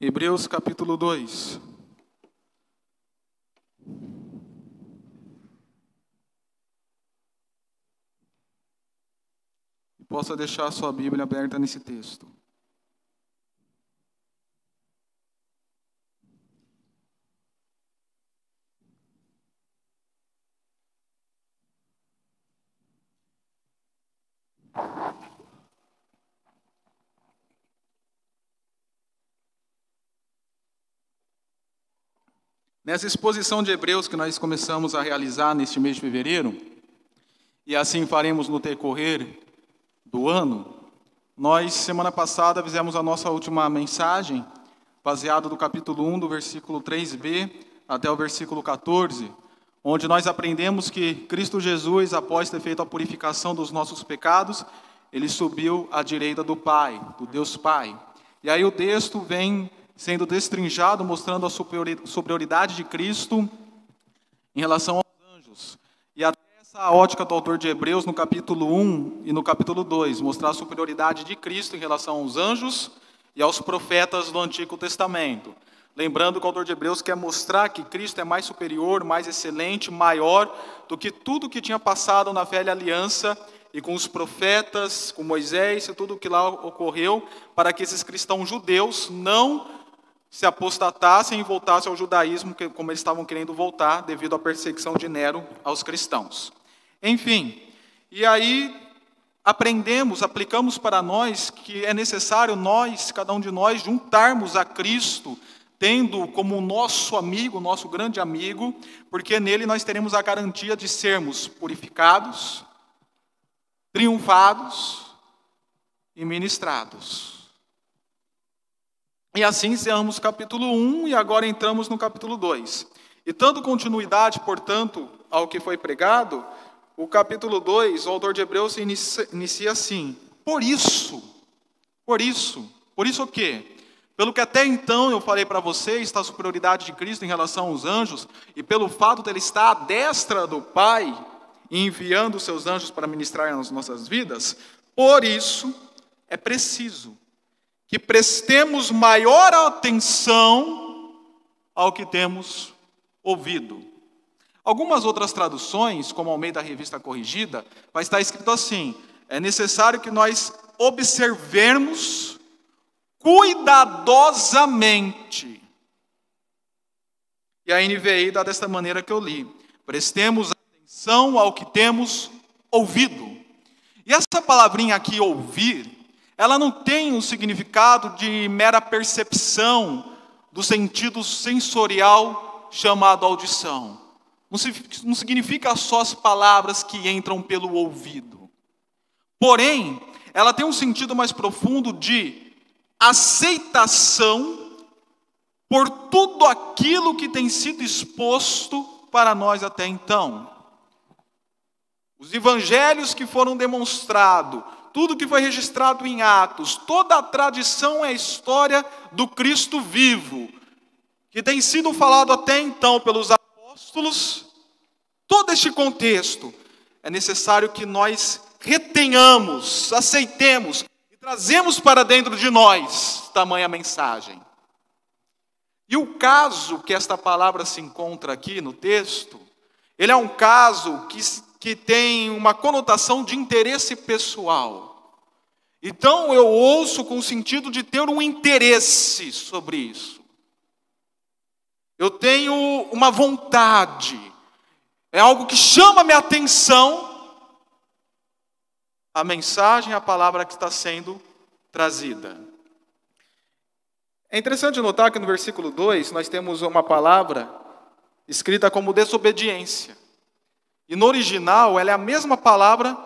Hebreus capítulo 2. Possa deixar a sua Bíblia aberta nesse texto. Nessa exposição de Hebreus que nós começamos a realizar neste mês de fevereiro, e assim faremos no decorrer do ano, nós, semana passada, fizemos a nossa última mensagem, baseada do capítulo 1, do versículo 3b até o versículo 14, onde nós aprendemos que Cristo Jesus, após ter feito a purificação dos nossos pecados, ele subiu à direita do Pai, do Deus Pai. E aí o texto vem sendo destrinchado, mostrando a superioridade de Cristo em relação aos anjos. E até essa ótica do autor de Hebreus no capítulo 1 e no capítulo 2, mostrar a superioridade de Cristo em relação aos anjos e aos profetas do Antigo Testamento. Lembrando que o autor de Hebreus quer mostrar que Cristo é mais superior, mais excelente, maior do que tudo que tinha passado na velha aliança e com os profetas, com Moisés e tudo o que lá ocorreu, para que esses cristãos judeus não se apostatassem e voltassem ao judaísmo, como eles estavam querendo voltar, devido à perseguição de Nero aos cristãos. Enfim, e aí aprendemos, aplicamos para nós que é necessário nós, cada um de nós, juntarmos a Cristo, tendo como nosso amigo, nosso grande amigo, porque nele nós teremos a garantia de sermos purificados, triunfados e ministrados. E assim encerramos o capítulo 1 e agora entramos no capítulo 2. E dando continuidade, portanto, ao que foi pregado, o capítulo 2, o autor de Hebreus inicia, assim: Por isso, por isso, por isso o quê? Pelo que até então eu falei para vocês, da superioridade de Cristo em relação aos anjos, e pelo fato dele estar à destra do Pai, enviando seus anjos para ministrar nas nossas vidas, por isso é preciso que prestemos maior atenção ao que temos ouvido. Algumas outras traduções, como ao meio da revista corrigida, vai estar escrito assim: é necessário que nós observemos cuidadosamente. E a NVI dá desta maneira que eu li: prestemos atenção ao que temos ouvido. E essa palavrinha aqui, ouvir, ela não tem um significado de mera percepção do sentido sensorial chamado audição. Não significa só as palavras que entram pelo ouvido. Porém, ela tem um sentido mais profundo de aceitação por tudo aquilo que tem sido exposto para nós até então. Os evangelhos que foram demonstrados, tudo que foi registrado em Atos, toda a tradição é a história do Cristo vivo, que tem sido falado até então pelos apóstolos, todo este contexto, é necessário que nós retenhamos, aceitemos e trazemos para dentro de nós tamanha mensagem. E o caso que esta palavra se encontra aqui no texto, ele é um caso que, que tem uma conotação de interesse pessoal. Então eu ouço com o sentido de ter um interesse sobre isso. Eu tenho uma vontade, é algo que chama minha atenção, a mensagem, a palavra que está sendo trazida. É interessante notar que no versículo 2 nós temos uma palavra escrita como desobediência. E no original ela é a mesma palavra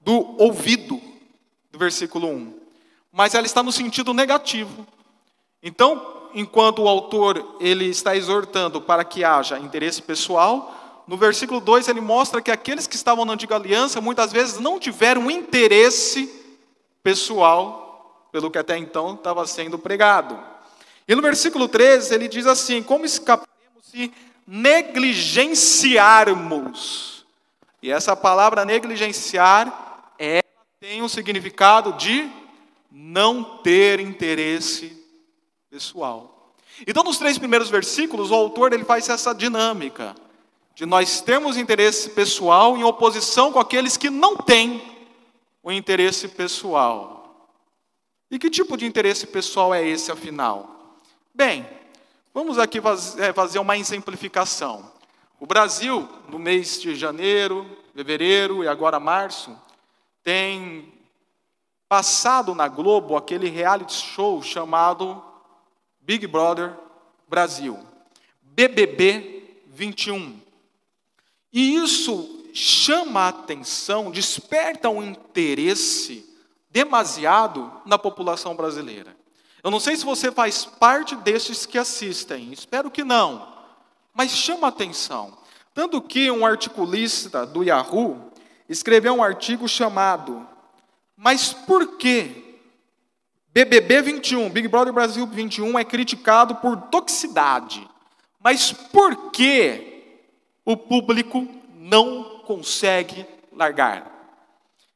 do ouvido do versículo 1. Mas ela está no sentido negativo. Então, enquanto o autor ele está exortando para que haja interesse pessoal, no versículo 2 ele mostra que aqueles que estavam na antiga aliança muitas vezes não tiveram interesse pessoal pelo que até então estava sendo pregado. E no versículo 13 ele diz assim: Como escaparemos se negligenciarmos? E essa palavra negligenciar tem um significado de não ter interesse pessoal. Então, nos três primeiros versículos, o autor ele faz essa dinâmica de nós termos interesse pessoal em oposição com aqueles que não têm o interesse pessoal. E que tipo de interesse pessoal é esse, afinal? Bem, vamos aqui é, fazer uma exemplificação. O Brasil, no mês de janeiro, fevereiro e agora março, tem passado na Globo aquele reality show chamado Big Brother Brasil, BBB 21. E isso chama a atenção, desperta um interesse demasiado na população brasileira. Eu não sei se você faz parte desses que assistem, espero que não, mas chama a atenção. Tanto que um articulista do Yahoo escreveu um artigo chamado Mas por que BBB 21, Big Brother Brasil 21 é criticado por toxicidade? Mas por que o público não consegue largar?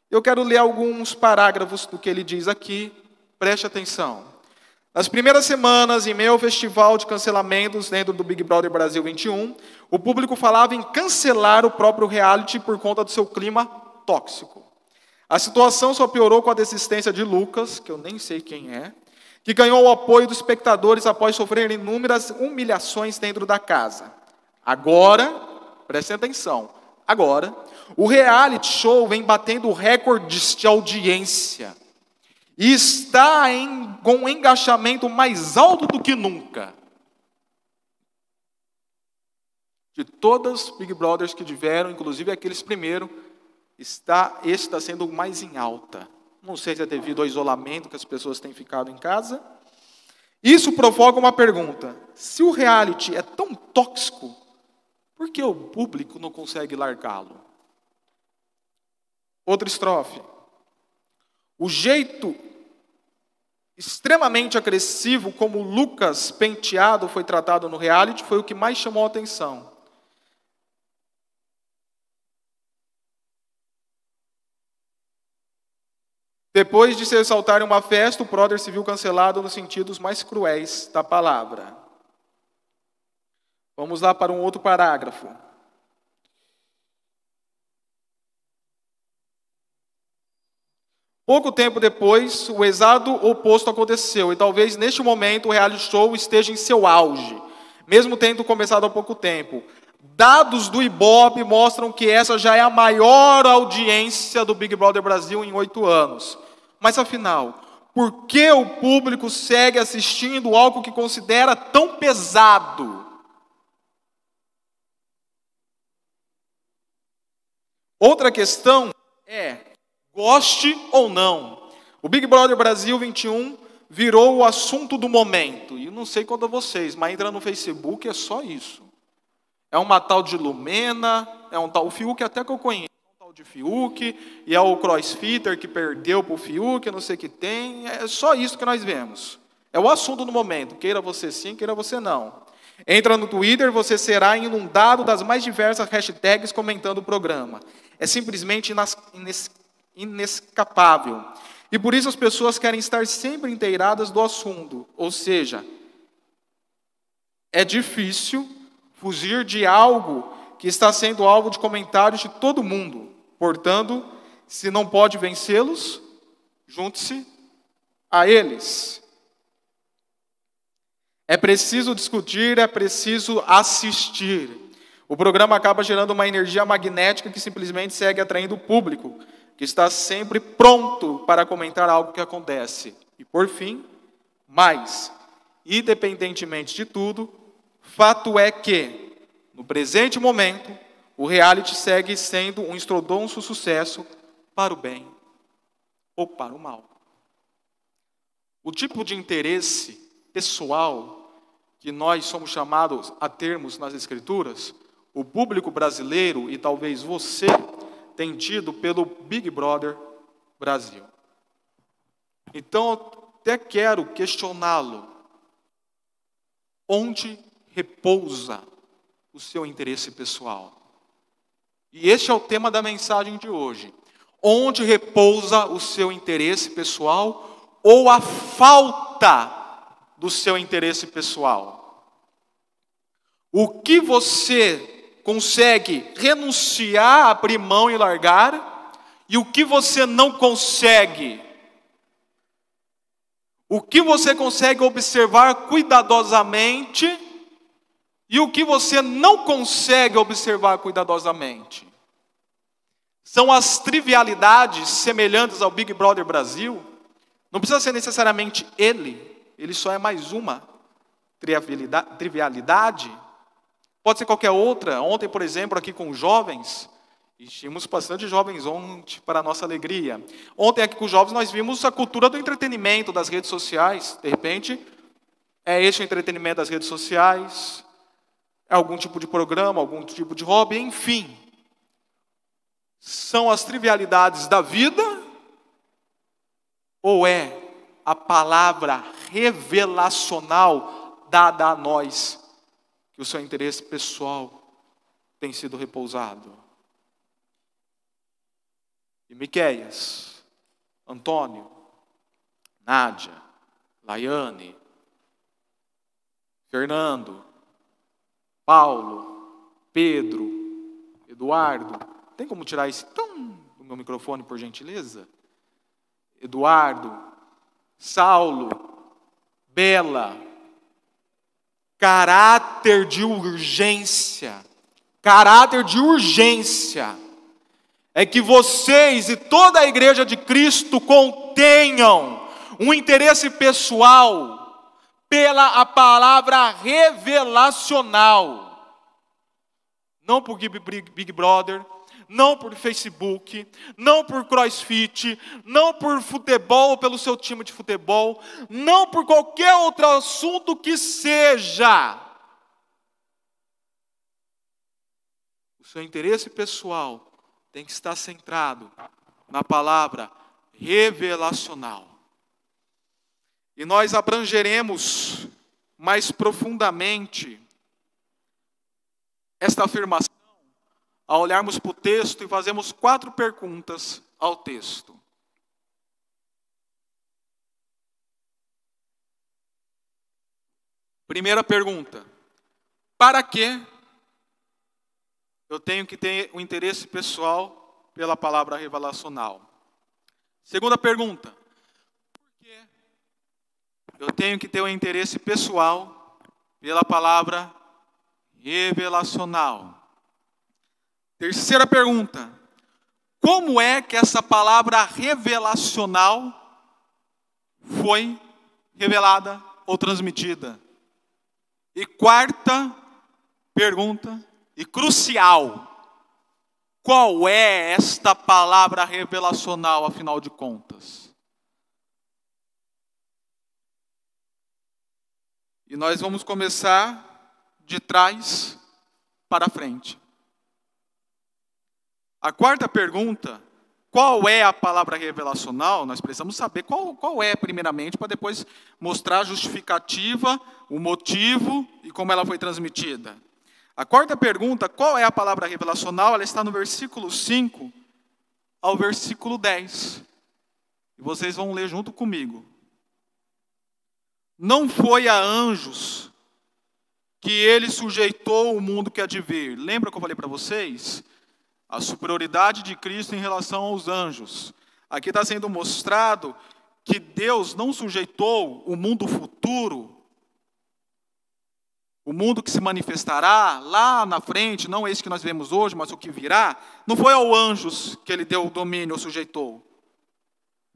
Eu quero ler alguns parágrafos do que ele diz aqui, preste atenção. Nas primeiras semanas, em meio ao festival de cancelamentos dentro do Big Brother Brasil 21, o público falava em cancelar o próprio reality por conta do seu clima tóxico. A situação só piorou com a desistência de Lucas, que eu nem sei quem é, que ganhou o apoio dos espectadores após sofrer inúmeras humilhações dentro da casa. Agora, prestem atenção, agora, o reality show vem batendo recordes de audiência e está em, com um engajamento mais alto do que nunca. De todas Big Brothers que tiveram, inclusive aqueles primeiro, está, esse está sendo mais em alta. Não sei se é devido ao isolamento que as pessoas têm ficado em casa. Isso provoca uma pergunta: se o reality é tão tóxico, por que o público não consegue largá-lo? Outra estrofe. O jeito extremamente agressivo como Lucas Penteado foi tratado no reality foi o que mais chamou a atenção. Depois de se exaltar em uma festa, o brother se viu cancelado nos sentidos mais cruéis da palavra. Vamos lá para um outro parágrafo. Pouco tempo depois, o exato oposto aconteceu, e talvez neste momento o reality show esteja em seu auge, mesmo tendo começado há pouco tempo. Dados do Ibope mostram que essa já é a maior audiência do Big Brother Brasil em oito anos. Mas afinal, por que o público segue assistindo algo que considera tão pesado? Outra questão é Goste ou não, o Big Brother Brasil 21 virou o assunto do momento. E não sei quanto a vocês, mas entra no Facebook é só isso. É uma tal de Lumena, é um tal. O Fiuk até que eu conheço. É um tal de Fiuk, e é o crossfitter que perdeu para o Fiuk, não sei o que tem. É só isso que nós vemos. É o assunto do momento. Queira você sim, queira você não. Entra no Twitter, você será inundado das mais diversas hashtags comentando o programa. É simplesmente inesquecível inescapável. E por isso as pessoas querem estar sempre inteiradas do assunto, ou seja, é difícil fugir de algo que está sendo alvo de comentários de todo mundo. Portanto, se não pode vencê-los, junte-se a eles. É preciso discutir, é preciso assistir. O programa acaba gerando uma energia magnética que simplesmente segue atraindo o público, que está sempre pronto para comentar algo que acontece. E por fim, mais, independentemente de tudo, fato é que, no presente momento, o reality segue sendo um estrodonço sucesso para o bem ou para o mal. O tipo de interesse pessoal que nós somos chamados a termos nas Escrituras, o público brasileiro e talvez você tem tido pelo Big Brother Brasil. Então, até quero questioná-lo. Onde repousa o seu interesse pessoal? E este é o tema da mensagem de hoje. Onde repousa o seu interesse pessoal ou a falta do seu interesse pessoal? O que você consegue renunciar, abrir mão e largar? E o que você não consegue? O que você consegue observar cuidadosamente e o que você não consegue observar cuidadosamente? São as trivialidades semelhantes ao Big Brother Brasil? Não precisa ser necessariamente ele, ele só é mais uma trivialidade. Pode ser qualquer outra. Ontem, por exemplo, aqui com os jovens, e tínhamos bastante jovens ontem para a nossa alegria. Ontem aqui com os jovens nós vimos a cultura do entretenimento das redes sociais. De repente, é este o entretenimento das redes sociais, é algum tipo de programa, algum tipo de hobby, enfim. São as trivialidades da vida ou é a palavra revelacional dada a nós que o seu interesse pessoal tem sido repousado? E Miqueias, Antônio, Nádia, Laiane, Fernando, Paulo, Pedro, Eduardo. Tem como tirar esse tum do meu microfone, por gentileza? Eduardo, Saulo, Bela. Caráter de urgência. Caráter de urgência. É que vocês e toda a igreja de Cristo contenham um interesse pessoal pela a palavra revelacional. Não por Big Brother, não por Facebook, não por crossfit, não por futebol, pelo seu time de futebol, não por qualquer outro assunto que seja. O seu interesse pessoal tem que estar centrado na palavra revelacional. E nós abrangeremos mais profundamente esta afirmação ao olharmos para o texto e fazemos quatro perguntas ao texto. Primeira pergunta: para que eu tenho que ter o um interesse pessoal pela palavra revelacional? Segunda pergunta: eu tenho que ter um interesse pessoal pela palavra revelacional. Terceira pergunta: como é que essa palavra revelacional foi revelada ou transmitida? E quarta pergunta, e crucial: qual é esta palavra revelacional, afinal de contas? E nós vamos começar de trás para frente. A quarta pergunta, qual é a palavra revelacional? Nós precisamos saber qual, qual é, primeiramente, para depois mostrar a justificativa, o motivo e como ela foi transmitida. A quarta pergunta, qual é a palavra revelacional? Ela está no versículo 5 ao versículo 10. E vocês vão ler junto comigo. Não foi a anjos que ele sujeitou o mundo que há de vir. Lembra que eu falei para vocês? A superioridade de Cristo em relação aos anjos. Aqui está sendo mostrado que Deus não sujeitou o mundo futuro, o mundo que se manifestará lá na frente, não esse que nós vemos hoje, mas o que virá, não foi ao anjos que ele deu o domínio ou sujeitou.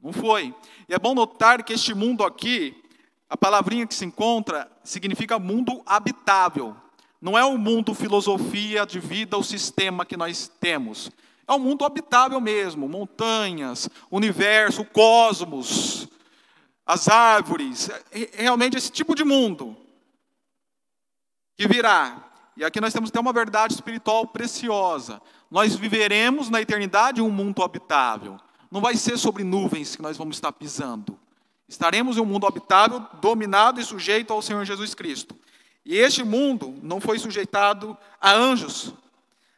Não foi. E é bom notar que este mundo aqui, a palavrinha que se encontra significa mundo habitável. Não é o mundo filosofia de vida, o sistema que nós temos. É um mundo habitável mesmo, montanhas, universo, cosmos, as árvores, é, é realmente esse tipo de mundo que virá. E aqui nós temos até uma verdade espiritual preciosa. Nós viveremos na eternidade um mundo habitável. Não vai ser sobre nuvens que nós vamos estar pisando. Estaremos em um mundo habitável, dominado e sujeito ao Senhor Jesus Cristo. E este mundo não foi sujeitado a anjos,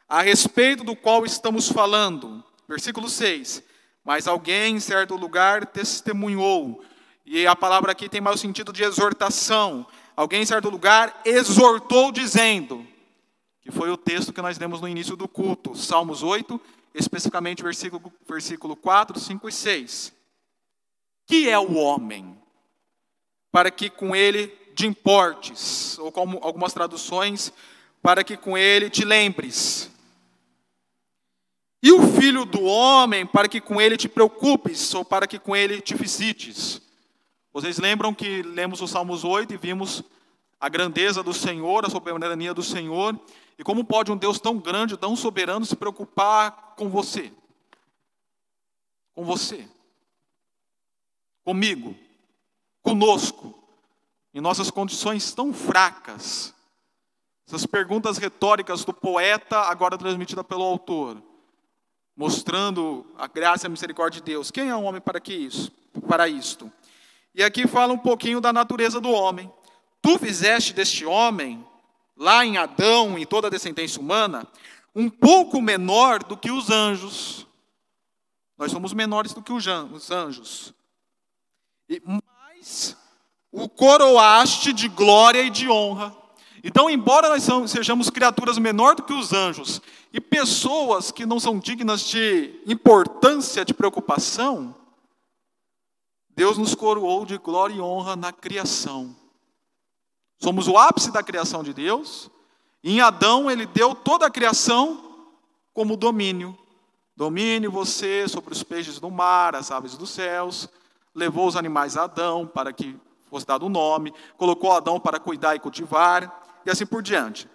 a respeito do qual estamos falando. Versículo 6. Mas alguém em certo lugar testemunhou, E a palavra aqui tem mais o sentido de exortação. Alguém em certo lugar exortou dizendo, que foi o texto que nós lemos no início do culto, Salmos 8, especificamente versículo, versículo 4, 5 e 6. Que é o homem? Para que com ele te importes, ou como algumas traduções, para que com ele te lembres. E o filho do homem, para que com ele te preocupes, ou para que com ele te visites. Vocês lembram que lemos o Salmos 8 e vimos a grandeza do Senhor, a soberania do Senhor, e como pode um Deus tão grande, tão soberano se preocupar com você? Com você. Comigo. Conosco. Em nossas condições tão fracas. Essas perguntas retóricas do poeta, agora transmitida pelo autor, mostrando a graça e a misericórdia de Deus. Quem é um homem para que isso? Para isto. E aqui fala um pouquinho da natureza do homem. Tu fizeste deste homem lá em Adão e toda a descendência humana, um pouco menor do que os anjos. Nós somos menores do que os anjos. Mas o coroaste de glória e de honra. Então, embora nós sejamos criaturas menor do que os anjos e pessoas que não são dignas de importância, de preocupação, Deus nos coroou de glória e honra na criação. Somos o ápice da criação de Deus. Em Adão, ele deu toda a criação como domínio. Domine você sobre os peixes do mar, as aves dos céus. Levou os animais a Adão para que fosse dado o um nome. Colocou Adão para cuidar e cultivar. E assim por diante.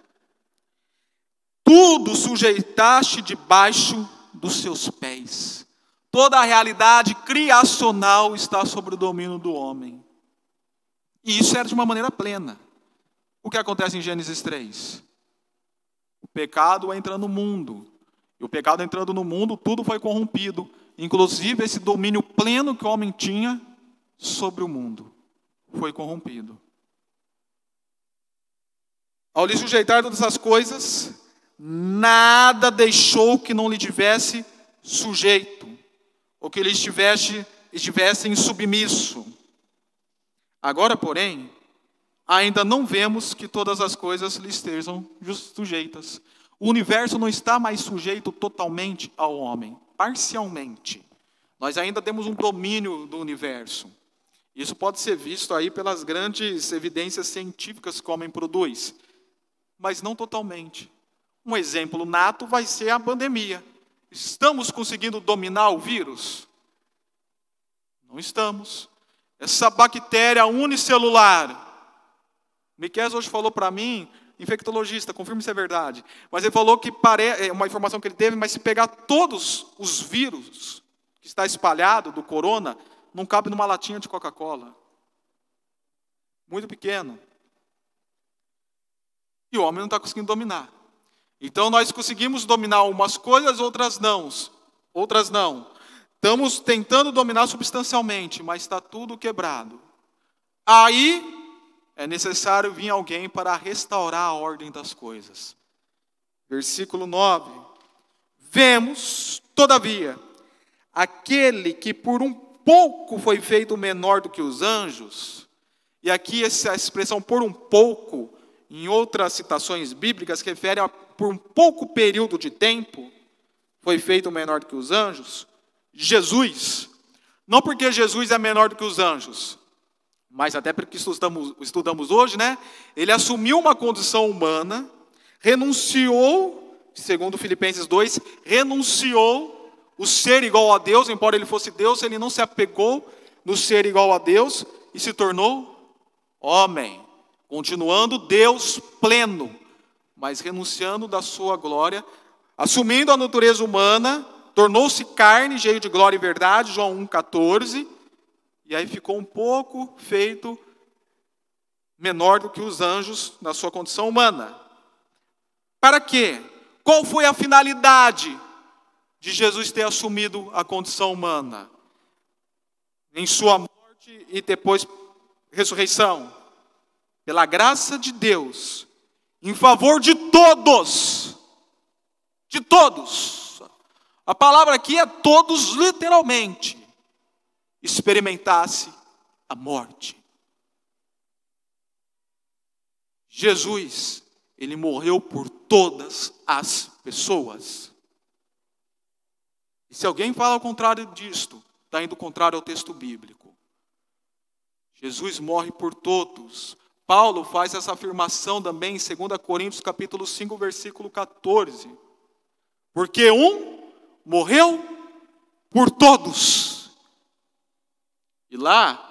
Tudo sujeitaste debaixo dos seus pés. Toda a realidade criacional está sobre o domínio do homem. E isso era de uma maneira plena. O que acontece em Gênesis 3? O pecado entra no mundo. E o pecado entrando no mundo, tudo foi corrompido, inclusive esse domínio pleno que o homem tinha sobre o mundo foi corrompido. Ao lhe sujeitar todas essas coisas, nada deixou que não lhe tivesse sujeito, ou que ele estivesse, estivesse submisso. Agora, porém, ainda não vemos que todas as coisas lhe estejam sujeitas. O universo não está mais sujeito totalmente ao homem, parcialmente. Nós ainda temos um domínio do universo. Isso pode ser visto aí pelas grandes evidências científicas que o homem produz, mas não totalmente. Um exemplo nato vai ser a pandemia. Estamos conseguindo dominar o vírus? Não estamos. Essa bactéria unicelular Miquel hoje falou para mim, infectologista, confirme se é verdade, mas ele falou que é uma informação que ele teve, mas se pegar todos os vírus que está espalhado do corona, não cabe numa latinha de Coca-Cola. Muito pequeno. E o homem não está conseguindo dominar. Então nós conseguimos dominar umas coisas, outras não. Outras não. Estamos tentando dominar substancialmente, mas está tudo quebrado. Aí é necessário vir alguém para restaurar a ordem das coisas. Versículo 9. Vemos, todavia, aquele que por um pouco foi feito menor do que os anjos, e aqui essa expressão por um pouco, em outras citações bíblicas, refere a por um pouco período de tempo, foi feito menor do que os anjos, Jesus. Não porque Jesus é menor do que os anjos, mas até porque estudamos, estudamos hoje, né? Ele assumiu uma condição humana, renunciou, segundo Filipenses 2, renunciou o ser igual a Deus, embora ele fosse Deus, ele não se apegou no ser igual a Deus e se tornou homem, continuando Deus pleno, mas renunciando da sua glória, assumindo a natureza humana, tornou-se carne, cheio de glória e verdade, João 1,14 e aí ficou um pouco feito menor do que os anjos na sua condição humana. Para quê? Qual foi a finalidade de Jesus ter assumido a condição humana? Em sua morte e depois ressurreição. Pela graça de Deus, em favor de todos. De todos. A palavra aqui é todos literalmente experimentasse a morte. Jesus, ele morreu por todas as pessoas. E se alguém fala ao contrário disto, está indo contrário ao texto bíblico. Jesus morre por todos. Paulo faz essa afirmação também em 2 Coríntios capítulo 5, versículo 14. Porque um morreu por todos. E lá,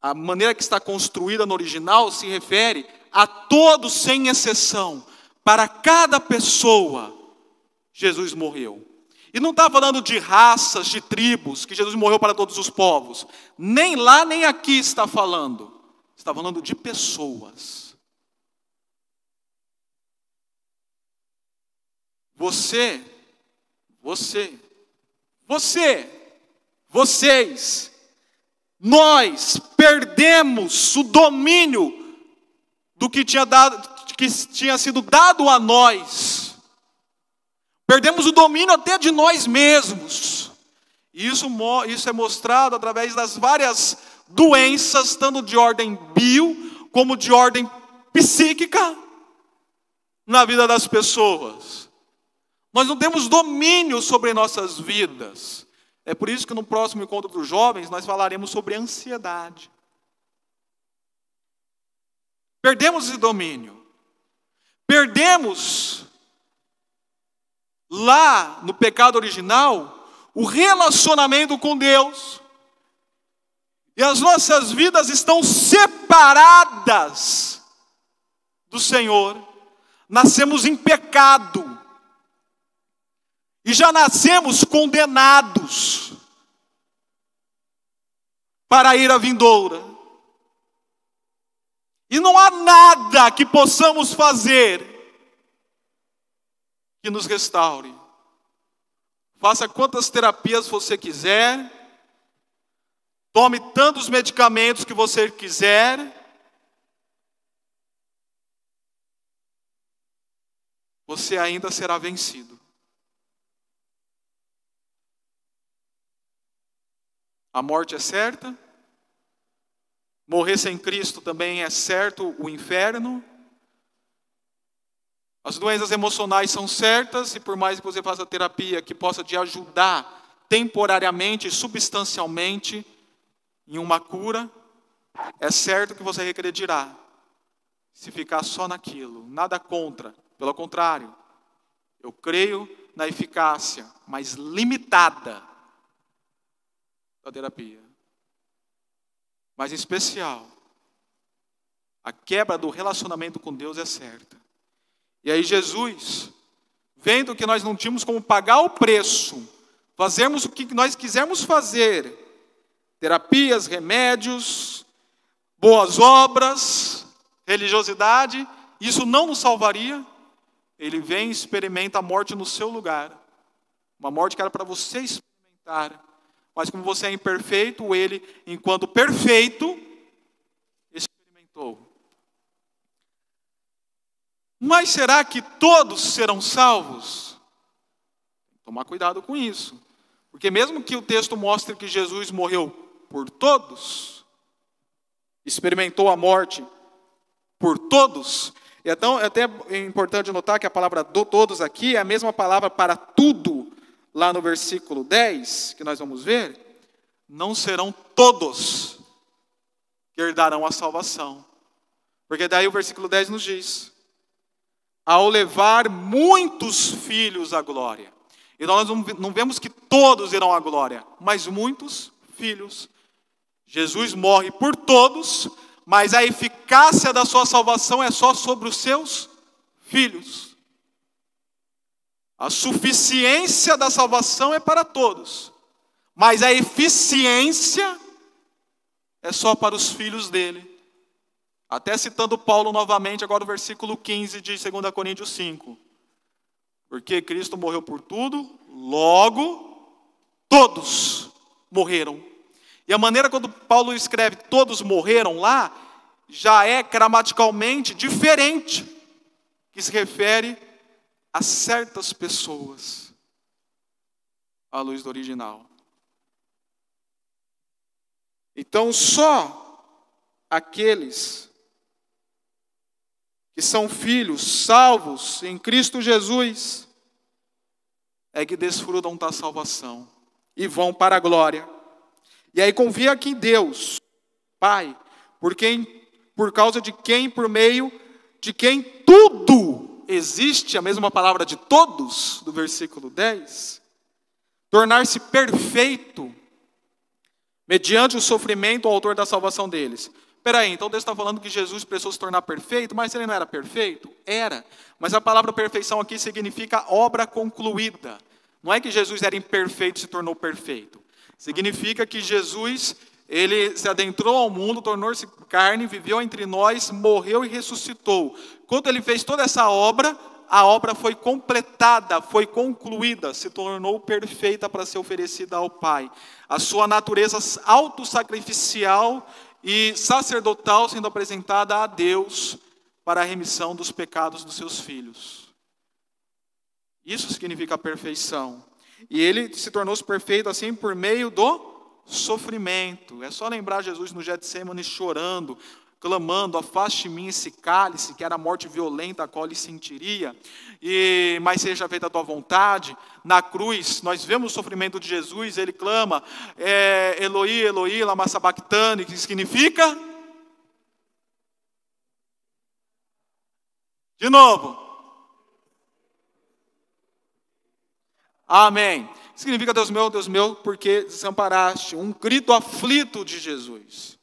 a maneira que está construída no original se refere a todos sem exceção. Para cada pessoa, Jesus morreu. E não está falando de raças, de tribos, que Jesus morreu para todos os povos. Nem lá, nem aqui está falando. Está falando de pessoas. Você, você, você, vocês, nós perdemos o domínio do que tinha, dado, que tinha sido dado a nós Perdemos o domínio até de nós mesmos. Isso, isso é mostrado através das várias doenças, tanto de ordem bio, como de ordem psíquica, na vida das pessoas. Nós não temos domínio sobre nossas vidas. É por isso que no próximo encontro dos jovens nós falaremos sobre ansiedade. Perdemos esse domínio. Perdemos lá no pecado original, o relacionamento com Deus. E as nossas vidas estão separadas do Senhor. Nascemos em pecado. E já nascemos condenados para ir à vindoura. E não há nada que possamos fazer que nos restaure. Faça quantas terapias você quiser, tome tantos medicamentos que você quiser. Você ainda será vencido. A morte é certa, morrer sem Cristo também é certo, o inferno. As doenças emocionais são certas e por mais que você faça terapia que possa te ajudar temporariamente, substancialmente em uma cura, é certo que você regredirá. Se ficar só naquilo, nada contra, pelo contrário. Eu creio na eficácia, mas limitada da terapia. Mas em especial, a quebra do relacionamento com Deus é certa. E aí Jesus, vendo que nós não tínhamos como pagar o preço, fazermos o que nós quisermos fazer, terapias, remédios, boas obras, religiosidade, isso não nos salvaria. Ele vem e experimenta a morte no seu lugar. Uma morte que era para você experimentar. Mas como você é imperfeito, ele, enquanto perfeito, experimentou. Mas será que todos serão salvos? Tomar cuidado com isso. Porque mesmo que o texto mostre que Jesus morreu por todos, experimentou a morte por todos, e então é até importante notar que a palavra do todos aqui é a mesma palavra para tudo, lá no versículo 10, que nós vamos ver, não serão todos que herdarão a salvação. Porque daí o versículo 10 nos diz: ao levar muitos filhos à glória. Então nós não vemos que todos irão à glória, mas muitos filhos. Jesus morre por todos, mas a eficácia da sua salvação é só sobre os seus filhos. A suficiência da salvação é para todos, mas a eficiência é só para os filhos dele. Até citando Paulo novamente, agora o versículo 15 de 2 Coríntios 5. Porque Cristo morreu por tudo, logo todos morreram. E a maneira quando Paulo escreve todos morreram lá, já é gramaticalmente diferente, que se refere a certas pessoas, à luz do original. Então, só aqueles que são filhos salvos em Cristo Jesus é que desfrutam da salvação e vão para a glória. E aí confia que Deus, Pai, por quem, por causa de quem, por meio de quem tudo existe, a mesma palavra de todos, do versículo 10, tornar-se perfeito, mediante o sofrimento, o autor da salvação deles. Peraí, então Deus está falando que Jesus precisou se tornar perfeito, mas ele não era perfeito? Era. Mas a palavra perfeição aqui significa obra concluída. Não é que Jesus era imperfeito e se tornou perfeito. Significa que Jesus, ele se adentrou ao mundo, tornou-se carne, viveu entre nós, morreu e ressuscitou. Quando ele fez toda essa obra, a obra foi completada, foi concluída, se tornou perfeita para ser oferecida ao Pai. A sua natureza autossacrificial e sacerdotal sendo apresentada a Deus para a remissão dos pecados dos seus filhos. Isso significa perfeição. E ele se tornou-se perfeito assim por meio do sofrimento. É só lembrar Jesus no Getsemane chorando, clamando, afaste de mim esse cálice, que era a morte violenta a qual ele sentiria, e mas seja feita a tua vontade. Na cruz, nós vemos o sofrimento de Jesus, ele clama, é, Eloi, Eloi, lama sabachthani, que significa? De novo. Amém. Significa, Deus meu, Deus meu, porque desamparaste. Um grito aflito de Jesus.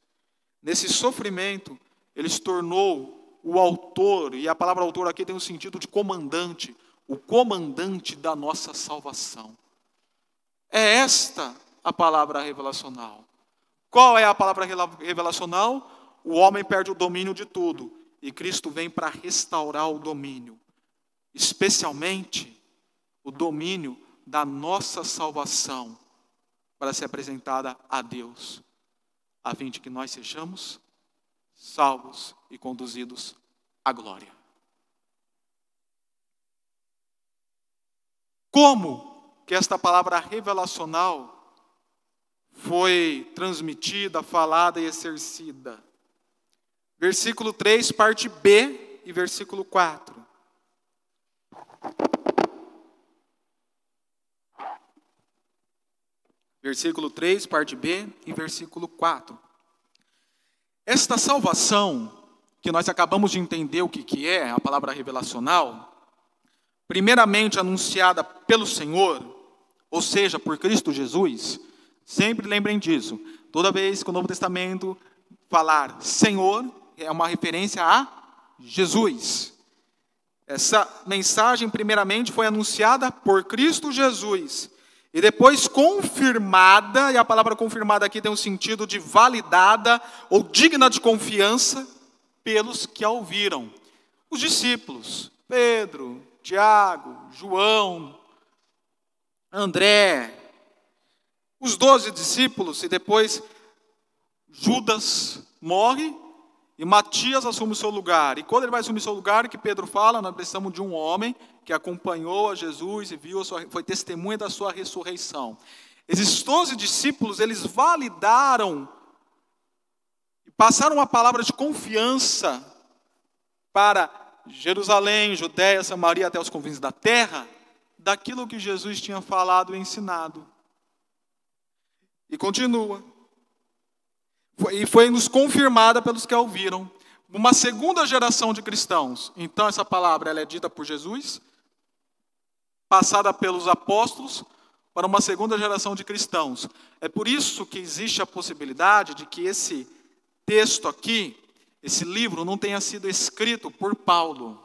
Nesse sofrimento, ele se tornou o autor, e a palavra autor aqui tem o um sentido de comandante, o comandante da nossa salvação. É esta a palavra revelacional. Qual é a palavra revelacional? O homem perde o domínio de tudo, e Cristo vem para restaurar o domínio, especialmente o domínio da nossa salvação para ser apresentada a Deus, a fim de que nós sejamos salvos e conduzidos à glória. Como que esta palavra revelacional foi transmitida, falada e exercida? Versículo 3, parte B e versículo 4. Versículo 3, parte B, e versículo 4. Esta salvação, que nós acabamos de entender o que, que é, a palavra revelacional, primeiramente anunciada pelo Senhor, ou seja, por Cristo Jesus, sempre lembrem disso. Toda vez que o Novo Testamento falar Senhor, é uma referência a Jesus. Essa mensagem, primeiramente, foi anunciada por Cristo Jesus e depois confirmada, e a palavra confirmada aqui tem o sentido de validada ou digna de confiança pelos que a ouviram. Os discípulos, Pedro, Tiago, João, André, os doze discípulos, e depois Judas morre e Matias assume o seu lugar. E quando ele vai assumir o seu lugar, que Pedro fala, nós precisamos de um homem que acompanhou a Jesus e viu sua, foi testemunha da sua ressurreição. Esses doze discípulos, eles validaram e passaram uma palavra de confiança para Jerusalém, Judéia, Samaria, até os confins da terra, daquilo que Jesus tinha falado e ensinado. E continua. E foi nos confirmada pelos que a ouviram. Uma segunda geração de cristãos. Então, essa palavra ela é dita por Jesus, passada pelos apóstolos para uma segunda geração de cristãos. É por isso que existe a possibilidade de que esse texto aqui, esse livro, não tenha sido escrito por Paulo.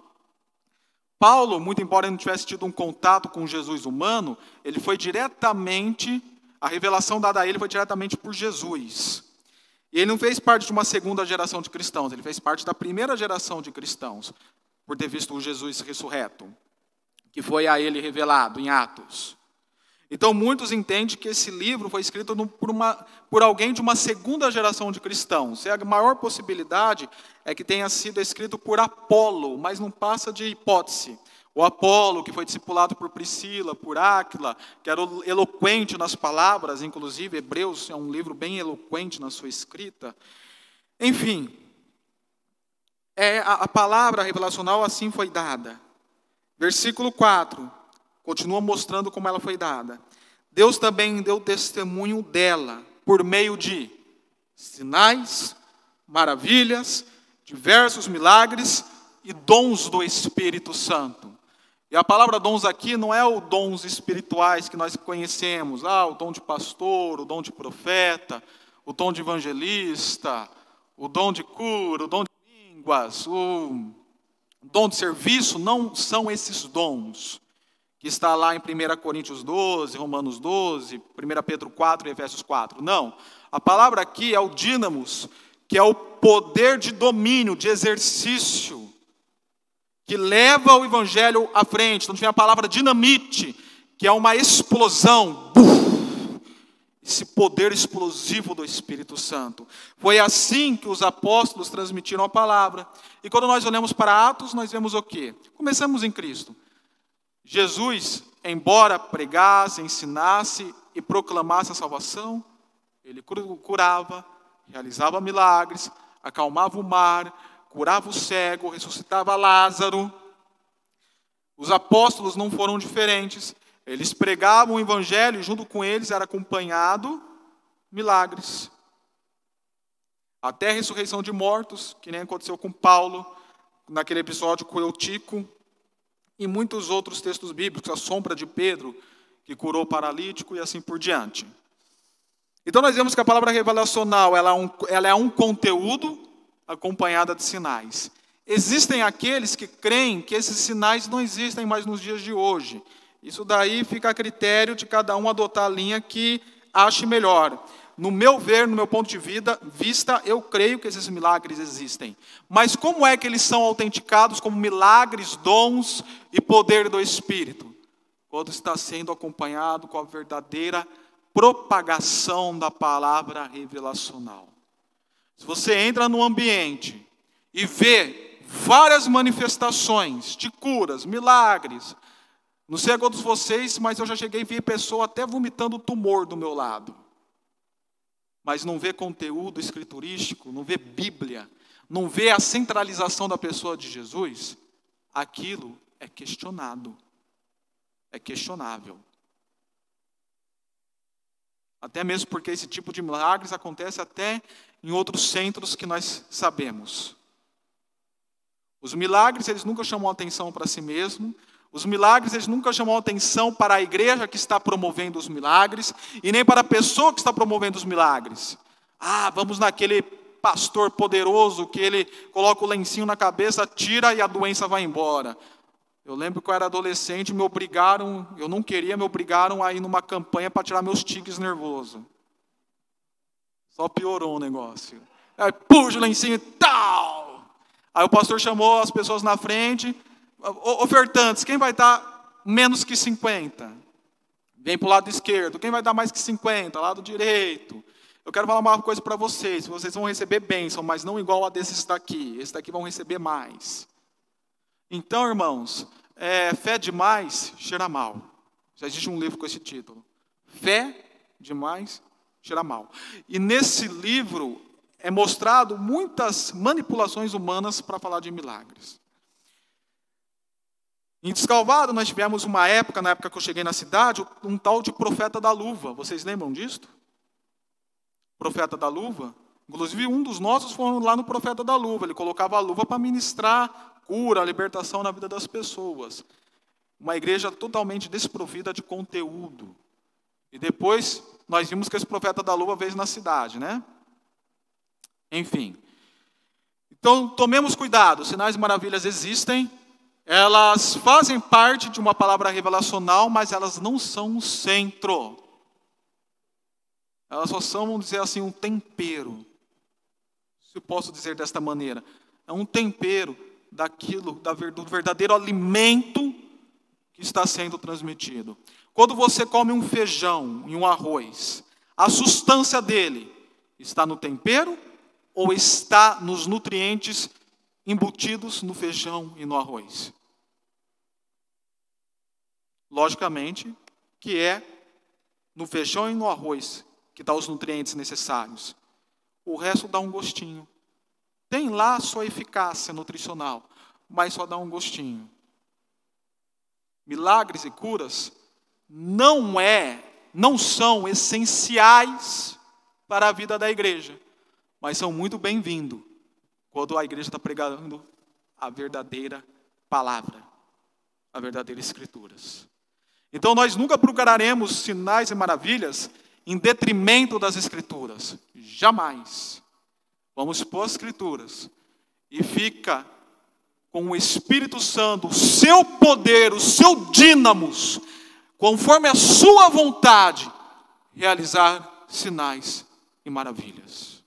Paulo, muito embora ele não tivesse tido um contato com Jesus humano, ele foi diretamente, a revelação dada a ele foi diretamente por Jesus. E ele não fez parte de uma segunda geração de cristãos, ele fez parte da primeira geração de cristãos, por ter visto o Jesus ressurreto que foi a ele revelado em Atos. Então, muitos entendem que esse livro foi escrito por, uma, por alguém de uma segunda geração de cristãos. E a maior possibilidade é que tenha sido escrito por Apolo, mas não passa de hipótese. O Apolo, que foi discipulado por Priscila, por Áquila, que era eloquente nas palavras, inclusive Hebreus é um livro bem eloquente na sua escrita. Enfim, é, a, a palavra revelacional assim foi dada. Versículo 4, continua mostrando como ela foi dada. Deus também deu testemunho dela por meio de sinais, maravilhas, diversos milagres e dons do Espírito Santo. E a palavra dons aqui não é o dons espirituais que nós conhecemos, ah, o dom de pastor, o dom de profeta, o dom de evangelista, o dom de cura, o dom de línguas, o dom de serviço, não são esses dons que está lá em 1 Coríntios 12, Romanos 12, 1 Pedro 4 e Efésios 4. Não. A palavra aqui é o dínamos, que é o poder de domínio, de exercício, que leva o evangelho à frente. Então, tem a palavra dinamite, que é uma explosão. Esse poder explosivo do Espírito Santo. Foi assim que os apóstolos transmitiram a palavra. E quando nós olhamos para Atos, nós vemos o quê? Começamos em Cristo. Jesus, embora pregasse, ensinasse e proclamasse a salvação, ele curava, realizava milagres, acalmava o mar, curava o cego, ressuscitava Lázaro. Os apóstolos não foram diferentes. Eles pregavam o evangelho e junto com eles era acompanhado milagres. Até a ressurreição de mortos, que nem aconteceu com Paulo, naquele episódio com Eutico, e muitos outros textos bíblicos, a sombra de Pedro, que curou o paralítico e assim por diante. Então nós vemos que a palavra revelacional ela é um, ela é um conteúdo acompanhada de sinais. Existem aqueles que creem que esses sinais não existem mais nos dias de hoje. Isso daí fica a critério de cada um adotar a linha que ache melhor. No meu ver, no meu ponto de vida, vista, eu creio que esses milagres existem. Mas como é que eles são autenticados como milagres, dons e poder do Espírito? Quando está sendo acompanhado com a verdadeira propagação da palavra revelacional. Se você entra no ambiente e vê várias manifestações de curas, milagres, não sei a todos vocês, mas eu já cheguei a ver pessoa até vomitando tumor do meu lado mas não vê conteúdo escriturístico, não vê Bíblia, não vê a centralização da pessoa de Jesus, aquilo é questionado, é questionável. Até mesmo porque esse tipo de milagres acontece até em outros centros que nós sabemos. Os milagres, eles nunca chamam atenção para si mesmo, os milagres eles nunca chamam atenção para a igreja que está promovendo os milagres e nem para a pessoa que está promovendo os milagres. Ah, vamos naquele pastor poderoso que ele coloca o lencinho na cabeça, tira e a doença vai embora. Eu lembro que eu era adolescente, me obrigaram, eu não queria, me obrigaram a ir numa campanha para tirar meus tiques nervosos. Só piorou o negócio. Aí puxa o lencinho e tal. Aí o pastor chamou as pessoas na frente, Ofertantes, quem vai dar menos que 50? Vem para o lado esquerdo. Quem vai dar mais que 50? Lado direito. Eu quero falar uma coisa para vocês. Vocês vão receber bênção, mas não igual a desses daqui. Esses daqui vão receber mais. Então, irmãos, é, fé demais cheira mal. Já existe um livro com esse título. Fé demais cheira mal. E nesse livro é mostrado muitas manipulações humanas para falar de milagres. Em Descalvado, nós tivemos uma época, na época que eu cheguei na cidade, um tal de profeta da luva. Vocês lembram disso? Profeta da luva. Inclusive, um dos nossos foi lá no profeta da luva. Ele colocava a luva para ministrar cura, libertação na vida das pessoas. Uma igreja totalmente desprovida de conteúdo. E depois, nós vimos que esse profeta da luva veio na cidade, né? Enfim. Então, tomemos cuidado. Sinais e maravilhas existem, elas fazem parte de uma palavra revelacional, mas elas não são o centro. Elas só são, vamos dizer assim, um tempero. Se posso dizer desta maneira. É um tempero daquilo, do verdadeiro alimento que está sendo transmitido. Quando você come um feijão e um arroz, a substância dele está no tempero ou está nos nutrientes embutidos no feijão e no arroz? Logicamente que é no feijão e no arroz que dá os nutrientes necessários. O resto dá um gostinho. Tem lá a sua eficácia nutricional, mas só dá um gostinho. Milagres e curas não é, não são essenciais para a vida da igreja, mas são muito bem-vindos quando a igreja está pregando a verdadeira palavra, a verdadeira escrituras. Então nós nunca procuraremos sinais e maravilhas em detrimento das escrituras, jamais. Vamos pôr as escrituras e fica com o Espírito Santo, o seu poder, o seu dínamos, conforme a sua vontade, realizar sinais e maravilhas.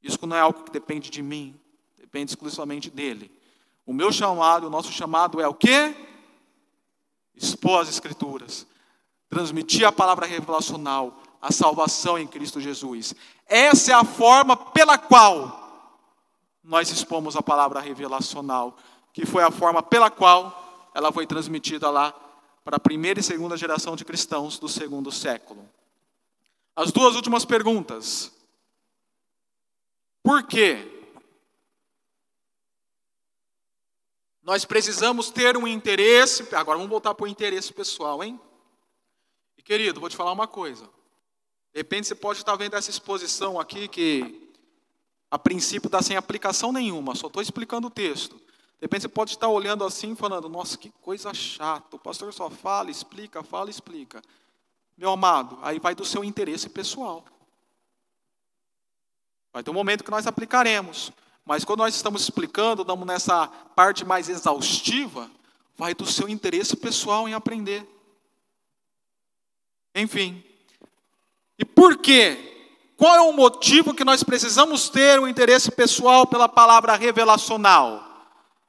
Isso não é algo que depende de mim, depende exclusivamente dele. O meu chamado, o nosso chamado é o quê? Expor as Escrituras, transmitir a palavra revelacional, a salvação em Cristo Jesus. Essa é a forma pela qual nós expomos a palavra revelacional, que foi a forma pela qual ela foi transmitida lá para a primeira e segunda geração de cristãos do segundo século. As duas últimas perguntas. Por quê? Nós precisamos ter um interesse. Agora vamos voltar para o interesse pessoal, hein? E querido, vou te falar uma coisa. De repente você pode estar vendo essa exposição aqui que a princípio está sem aplicação nenhuma, só estou explicando o texto. De repente você pode estar olhando assim falando, nossa, que coisa chata, o pastor só fala, explica, fala, explica. Meu amado, aí vai do seu interesse pessoal. Vai ter um momento que nós aplicaremos. Mas quando nós estamos explicando, damos nessa parte mais exaustiva, vai do seu interesse pessoal em aprender. Enfim. E por quê? Qual é o motivo que nós precisamos ter um interesse pessoal pela palavra revelacional?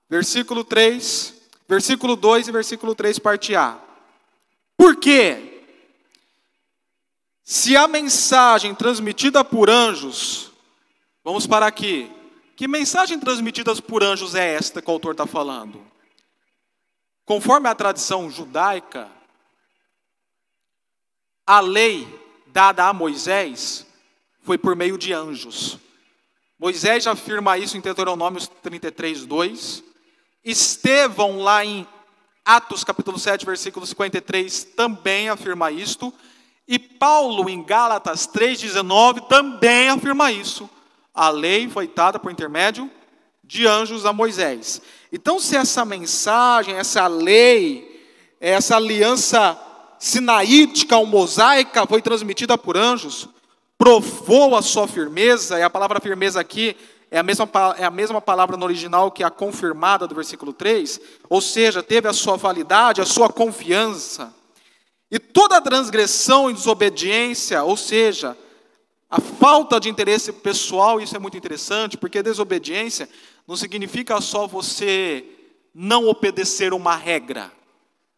Versículo 3, versículo 2 e versículo 3, parte A. Por quê? Se a mensagem transmitida por anjos, vamos para aqui. Que mensagem transmitida por anjos é esta que o autor está falando? Conforme a tradição judaica, a lei dada a Moisés foi por meio de anjos. Moisés afirma isso em Deuteronômio 33, 2. Estevão, lá em Atos capítulo 7, versículo 53, também afirma isto. E Paulo, em Gálatas 3,19, também afirma isso. A lei foi dada por intermédio de anjos a Moisés. Então, se essa mensagem, essa lei, essa aliança sinaítica ou mosaica foi transmitida por anjos, provou a sua firmeza, e a palavra firmeza aqui é a, mesma, é a mesma palavra no original que a confirmada do versículo 3, ou seja, teve a sua validade, a sua confiança. E toda transgressão e desobediência, ou seja, a falta de interesse pessoal, isso é muito interessante, porque desobediência não significa só você não obedecer uma regra,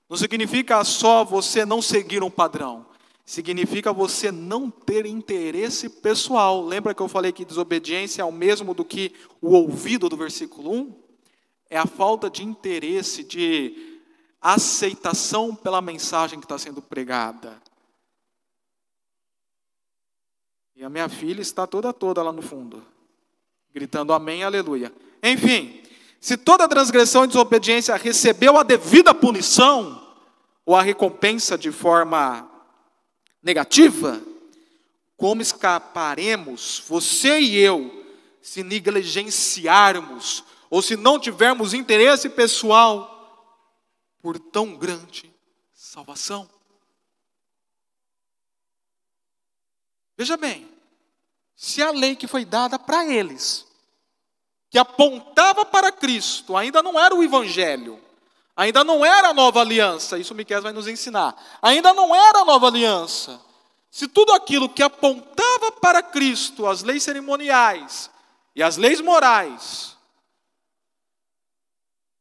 não significa só você não seguir um padrão significa você não ter interesse pessoal. Lembra que eu falei que desobediência é o mesmo do que o ouvido do versículo 1? É a falta de interesse, de aceitação pela mensagem que está sendo pregada. E a minha filha está toda toda lá no fundo, gritando amém, aleluia. Enfim, se toda transgressão e desobediência recebeu a devida punição, ou a recompensa de forma negativa, como escaparemos, você e eu, se negligenciarmos ou se não tivermos interesse pessoal por tão grande salvação? Veja bem, se a lei que foi dada para eles, que apontava para Cristo, ainda não era o Evangelho, Ainda não era a nova aliança, isso Miquel vai nos ensinar. Ainda não era a nova aliança. Se tudo aquilo que apontava para Cristo, as leis cerimoniais e as leis morais,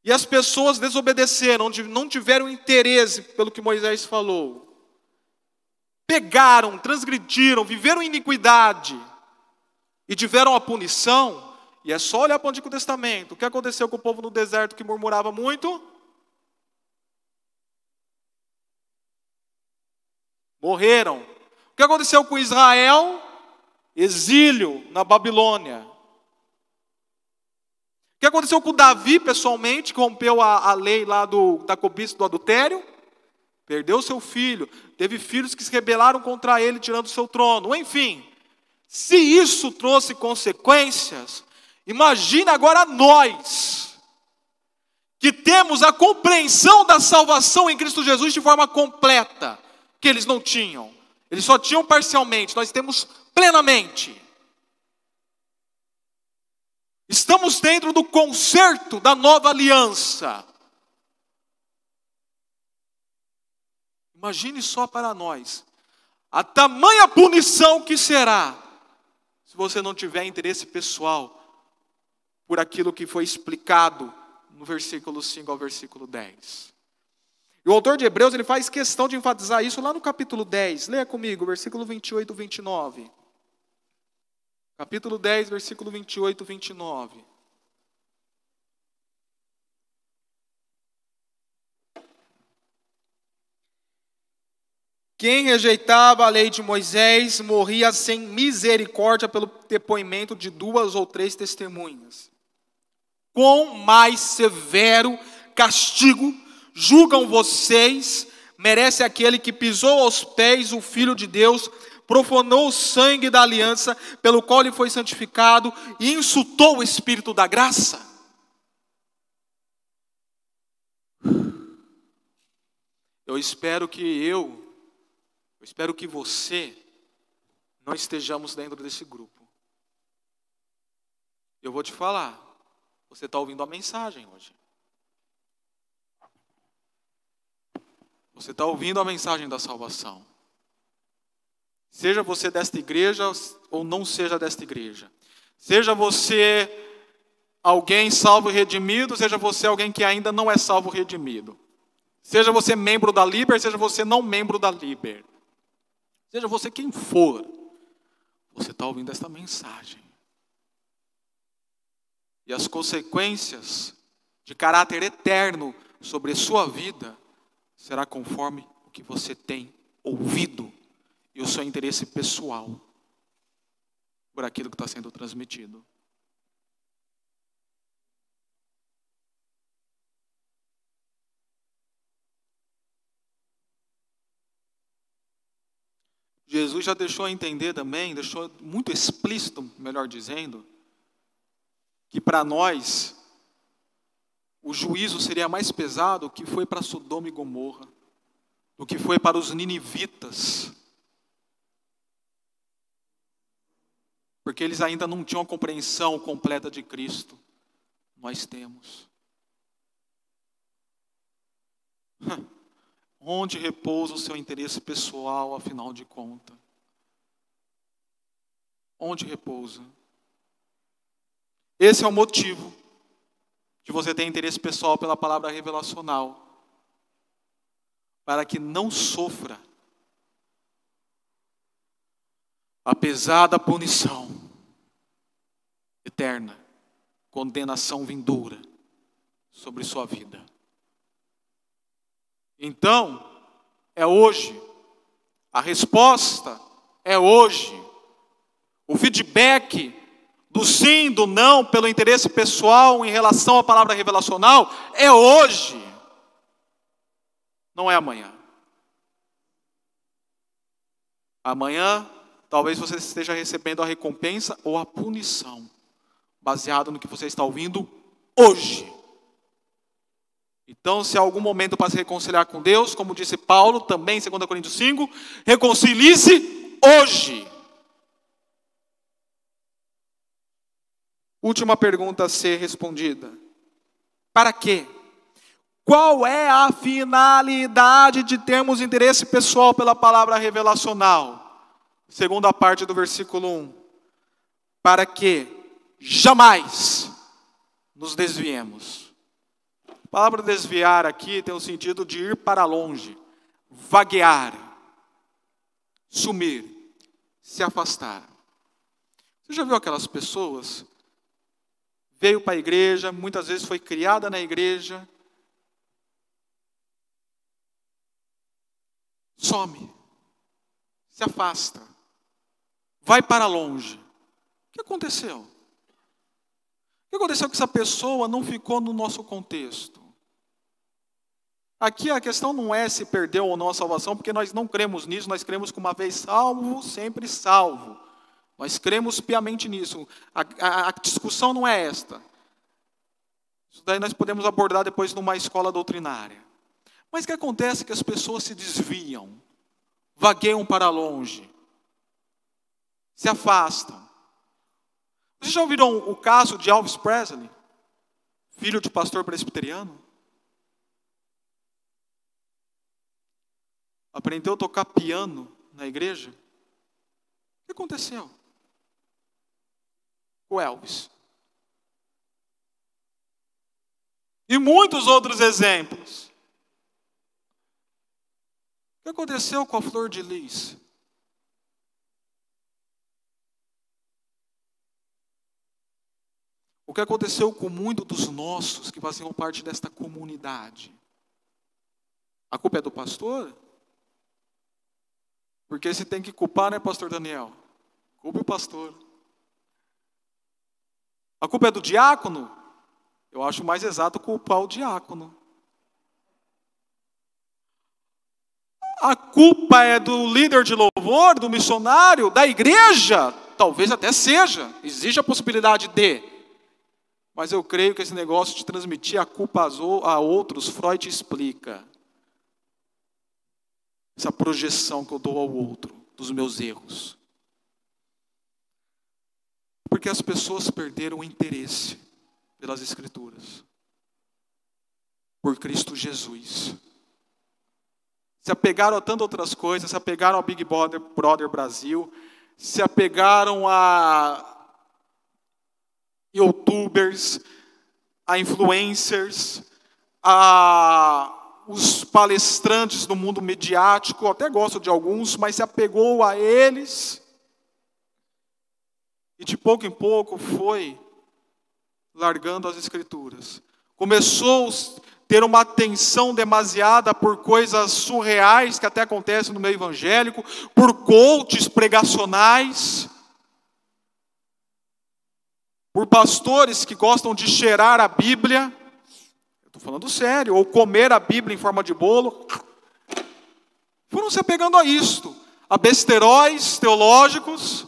e as pessoas desobedeceram, não tiveram interesse pelo que Moisés falou, pegaram, transgrediram, viveram iniquidade e tiveram a punição, e é só olhar para o Antigo Testamento. O que aconteceu com o povo no deserto que murmurava muito? Morreram. O que aconteceu com Israel? Exílio na Babilônia. O que aconteceu com Davi, pessoalmente, que rompeu a, a lei lá do, da cobiça do adultério? Perdeu seu filho. Teve filhos que se rebelaram contra ele, tirando seu trono. Enfim, se isso trouxe consequências, imagine agora nós, que temos a compreensão da salvação em Cristo Jesus de forma completa, que eles não tinham. Eles só tinham parcialmente, nós temos plenamente. Estamos dentro do concerto da nova aliança. Imagine só para nós a tamanha punição que será se você não tiver interesse pessoal por aquilo que foi explicado no versículo 5 ao versículo 10. E o autor de Hebreus ele faz questão de enfatizar isso lá no capítulo 10. Leia comigo, versículo 28 e 29. Capítulo 10, versículo 28 e 29. Quem rejeitava a lei de Moisés morria sem misericórdia pelo depoimento de duas ou três testemunhas. Quão mais severo castigo julgam vocês merece aquele que pisou aos pés o Filho de Deus profanou o sangue da aliança pelo qual ele foi santificado e insultou o Espírito da graça? Eu espero que eu, eu espero que você, não estejamos dentro desse grupo. Eu vou te falar, você está ouvindo a mensagem hoje. Você está ouvindo a mensagem da salvação. Seja você desta igreja ou não seja desta igreja. Seja você alguém salvo e redimido, seja você alguém que ainda não é salvo e redimido. Seja você membro da Liber, seja você não membro da Liber. Seja você quem for, você está ouvindo esta mensagem. E as consequências de caráter eterno sobre sua vida será conforme o que você tem ouvido e o seu interesse pessoal por aquilo que está sendo transmitido. Jesus já deixou a entender também, deixou muito explícito, melhor dizendo, que para nós o juízo seria mais pesado que foi para Sodoma e Gomorra, do que foi para os ninivitas, porque eles ainda não tinham a compreensão completa de Cristo. Nós temos. Onde repousa o seu interesse pessoal, afinal de contas? Onde repousa? Esse é o motivo de você ter interesse pessoal pela palavra revelacional, para que não sofra a pesada punição eterna, condenação vindoura sobre sua vida. Então, é hoje, a resposta é hoje. O feedback do sim, do não, pelo interesse pessoal em relação à palavra revelacional é hoje, não é amanhã. Amanhã talvez você esteja recebendo a recompensa ou a punição, baseado no que você está ouvindo hoje. Então, se há algum momento para se reconciliar com Deus, como disse Paulo, também em 2 Coríntios 5, reconcilie-se hoje. Última pergunta a ser respondida: para quê? Qual é a finalidade de termos interesse pessoal pela palavra revelacional? segunda parte do versículo 1. Para que jamais nos desviemos. A palavra desviar aqui tem o sentido de ir para longe, vaguear, sumir, se afastar. Você já viu aquelas pessoas? Veio para a igreja, muitas vezes foi criada na igreja, some se afasta, vai para longe. O que aconteceu? O que aconteceu que essa pessoa não ficou no nosso contexto? Aqui a questão não é se perdeu ou não a salvação, porque nós não cremos nisso, nós cremos que uma vez salvo, sempre salvo. Nós cremos piamente nisso. A, a, a discussão não é esta. Isso daí nós podemos abordar depois numa escola doutrinária. Mas o que acontece é que as pessoas se desviam, vagueiam para longe, se afastam. Vocês já ouviram o caso de Elvis Presley, filho de pastor presbiteriano? Aprendeu a tocar piano na igreja? O que aconteceu? O Elvis. E muitos outros exemplos. O que aconteceu com a flor de lis? O que aconteceu com muitos dos nossos que faziam parte desta comunidade? A culpa é do pastor? Porque se tem que culpar, né, pastor Daniel? Culpe o pastor. A culpa é do diácono? Eu acho mais exato culpar o diácono. A culpa é do líder de louvor, do missionário, da igreja? Talvez até seja. Existe a possibilidade de. Mas eu creio que esse negócio de transmitir a culpa a outros, Freud explica. Essa projeção que eu dou ao outro, dos meus erros. Porque as pessoas perderam o interesse pelas Escrituras, por Cristo Jesus. Se apegaram a tantas outras coisas, se apegaram ao Big Brother, Brother Brasil, se apegaram a youtubers, a influencers, a os palestrantes do mundo mediático, até gosto de alguns, mas se apegou a eles e de pouco em pouco foi largando as escrituras. Começou a ter uma atenção demasiada por coisas surreais que até acontecem no meio evangélico, por coaches pregacionais por pastores que gostam de cheirar a Bíblia, estou falando sério, ou comer a Bíblia em forma de bolo, foram se apegando a isto, a besteróis teológicos,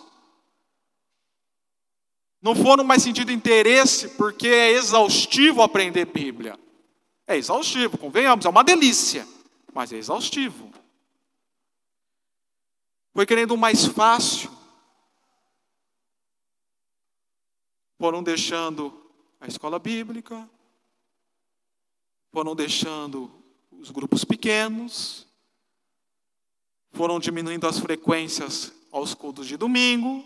não foram mais sentido interesse, porque é exaustivo aprender Bíblia. É exaustivo, convenhamos, é uma delícia, mas é exaustivo. Foi querendo o mais fácil, foram deixando a escola bíblica, foram deixando os grupos pequenos, foram diminuindo as frequências aos cultos de domingo,